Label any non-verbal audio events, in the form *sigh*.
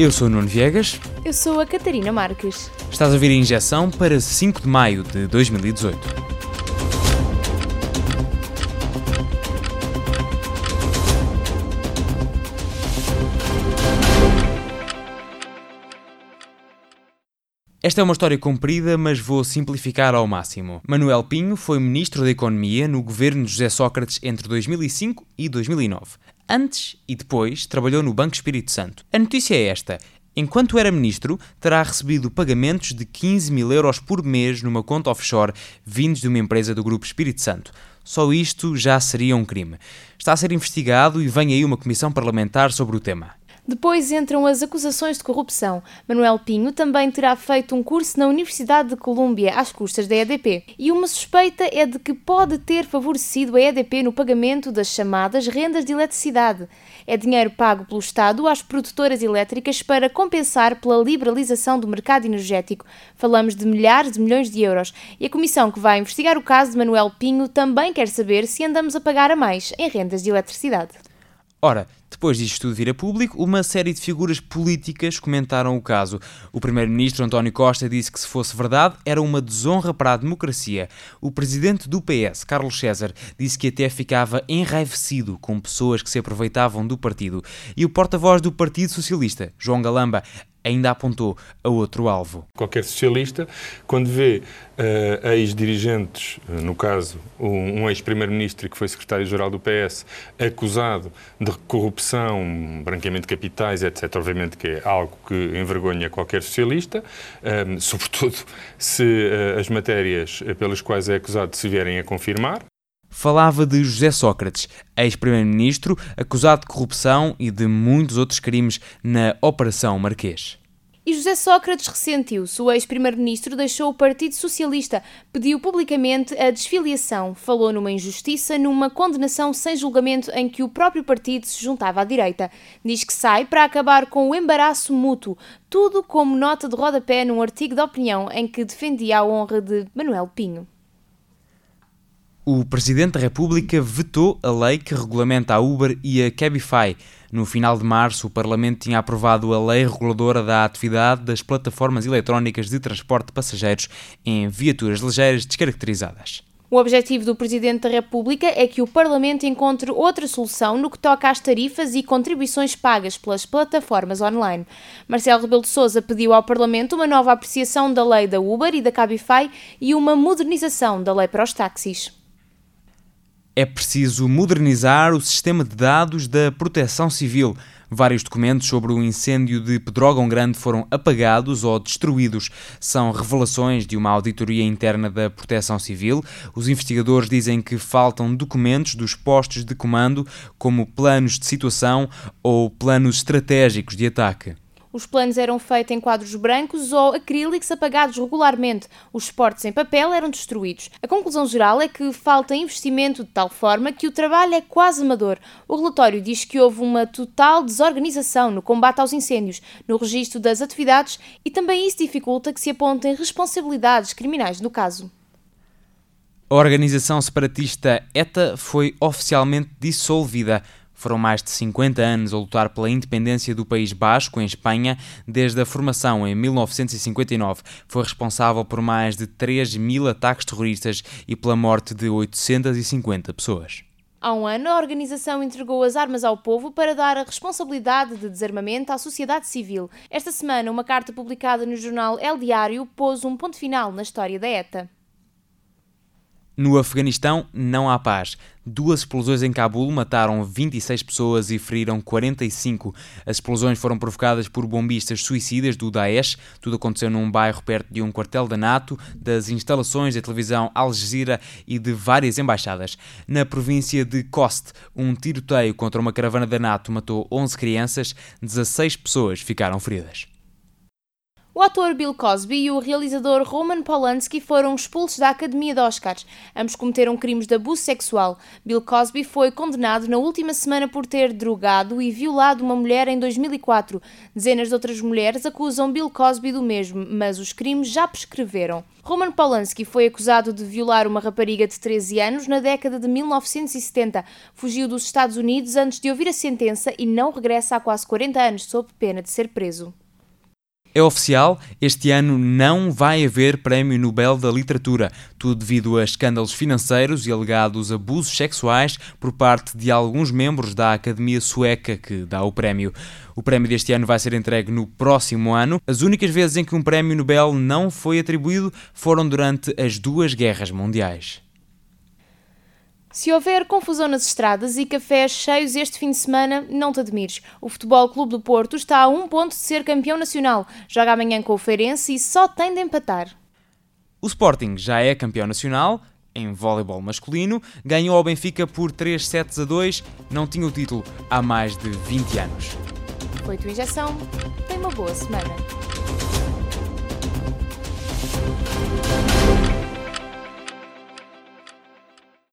Eu sou o Nuno Viegas. Eu sou a Catarina Marques. Estás a ouvir a injeção para 5 de maio de 2018. Esta é uma história comprida, mas vou simplificar ao máximo. Manuel Pinho foi ministro da Economia no governo de José Sócrates entre 2005 e 2009. Antes e depois trabalhou no Banco Espírito Santo. A notícia é esta: Enquanto era ministro, terá recebido pagamentos de 15 mil euros por mês numa conta offshore vindos de uma empresa do Grupo Espírito Santo. Só isto já seria um crime. Está a ser investigado e vem aí uma comissão parlamentar sobre o tema. Depois entram as acusações de corrupção. Manuel Pinho também terá feito um curso na Universidade de Colômbia às custas da EDP. E uma suspeita é de que pode ter favorecido a EDP no pagamento das chamadas rendas de eletricidade. É dinheiro pago pelo Estado às produtoras elétricas para compensar pela liberalização do mercado energético. Falamos de milhares de milhões de euros. E a comissão que vai investigar o caso de Manuel Pinho também quer saber se andamos a pagar a mais em rendas de eletricidade. Ora, depois disto tudo vir a público, uma série de figuras políticas comentaram o caso. O primeiro-ministro António Costa disse que, se fosse verdade, era uma desonra para a democracia. O presidente do PS, Carlos César, disse que até ficava enraivecido com pessoas que se aproveitavam do partido. E o porta-voz do Partido Socialista, João Galamba, ainda apontou a outro alvo. Qualquer socialista, quando vê uh, ex-dirigentes, uh, no caso um, um ex-primeiro-ministro que foi secretário-geral do PS, acusado de corrupção, branqueamento de capitais, etc., obviamente que é algo que envergonha qualquer socialista, um, eh, *laughs* sobretudo se uh, as matérias pelas quais é acusado se vierem a confirmar falava de José Sócrates, ex-primeiro-ministro, acusado de corrupção e de muitos outros crimes na Operação Marquês. E José Sócrates ressentiu-se. O ex-primeiro-ministro deixou o Partido Socialista, pediu publicamente a desfiliação, falou numa injustiça, numa condenação sem julgamento em que o próprio partido se juntava à direita. Diz que sai para acabar com o embaraço mútuo, tudo como nota de rodapé num artigo de opinião em que defendia a honra de Manuel Pinho. O Presidente da República vetou a lei que regulamenta a Uber e a Cabify. No final de março, o Parlamento tinha aprovado a lei reguladora da atividade das plataformas eletrónicas de transporte de passageiros em viaturas ligeiras descaracterizadas. O objetivo do Presidente da República é que o Parlamento encontre outra solução no que toca às tarifas e contribuições pagas pelas plataformas online. Marcelo Rebelo de Sousa pediu ao Parlamento uma nova apreciação da lei da Uber e da Cabify e uma modernização da lei para os táxis é preciso modernizar o sistema de dados da Proteção Civil. Vários documentos sobre o incêndio de Pedrógão Grande foram apagados ou destruídos. São revelações de uma auditoria interna da Proteção Civil. Os investigadores dizem que faltam documentos dos postos de comando, como planos de situação ou planos estratégicos de ataque. Os planos eram feitos em quadros brancos ou acrílicos apagados regularmente. Os suportes em papel eram destruídos. A conclusão geral é que falta investimento de tal forma que o trabalho é quase amador. O relatório diz que houve uma total desorganização no combate aos incêndios, no registro das atividades e também isso dificulta que se apontem responsabilidades criminais no caso. A organização separatista ETA foi oficialmente dissolvida. Foram mais de 50 anos a lutar pela independência do País Basco, em Espanha, desde a formação em 1959. Foi responsável por mais de 3 mil ataques terroristas e pela morte de 850 pessoas. Há um ano, a organização entregou as armas ao povo para dar a responsabilidade de desarmamento à sociedade civil. Esta semana, uma carta publicada no jornal El Diário pôs um ponto final na história da ETA. No Afeganistão não há paz. Duas explosões em Cabul mataram 26 pessoas e feriram 45. As explosões foram provocadas por bombistas suicidas do Daesh. Tudo aconteceu num bairro perto de um quartel da NATO, das instalações da televisão Al Jazeera e de várias embaixadas. Na província de Khost, um tiroteio contra uma caravana da NATO matou 11 crianças, 16 pessoas ficaram feridas. O ator Bill Cosby e o realizador Roman Polanski foram expulsos da Academia de Oscars. Ambos cometeram crimes de abuso sexual. Bill Cosby foi condenado na última semana por ter drogado e violado uma mulher em 2004. Dezenas de outras mulheres acusam Bill Cosby do mesmo, mas os crimes já prescreveram. Roman Polanski foi acusado de violar uma rapariga de 13 anos na década de 1970. Fugiu dos Estados Unidos antes de ouvir a sentença e não regressa há quase 40 anos sob pena de ser preso. É oficial, este ano não vai haver Prémio Nobel da Literatura, tudo devido a escândalos financeiros e alegados abusos sexuais por parte de alguns membros da Academia Sueca que dá o prémio. O prémio deste ano vai ser entregue no próximo ano. As únicas vezes em que um Prémio Nobel não foi atribuído foram durante as duas guerras mundiais. Se houver confusão nas estradas e cafés cheios este fim de semana, não te admires. O Futebol Clube do Porto está a um ponto de ser campeão nacional. Joga amanhã com o Feirense e só tem de empatar. O Sporting já é campeão nacional em voleibol masculino, ganhou ao Benfica por 3 sets a 2, não tinha o título há mais de 20 anos. Foi tua injeção. Tem uma boa semana.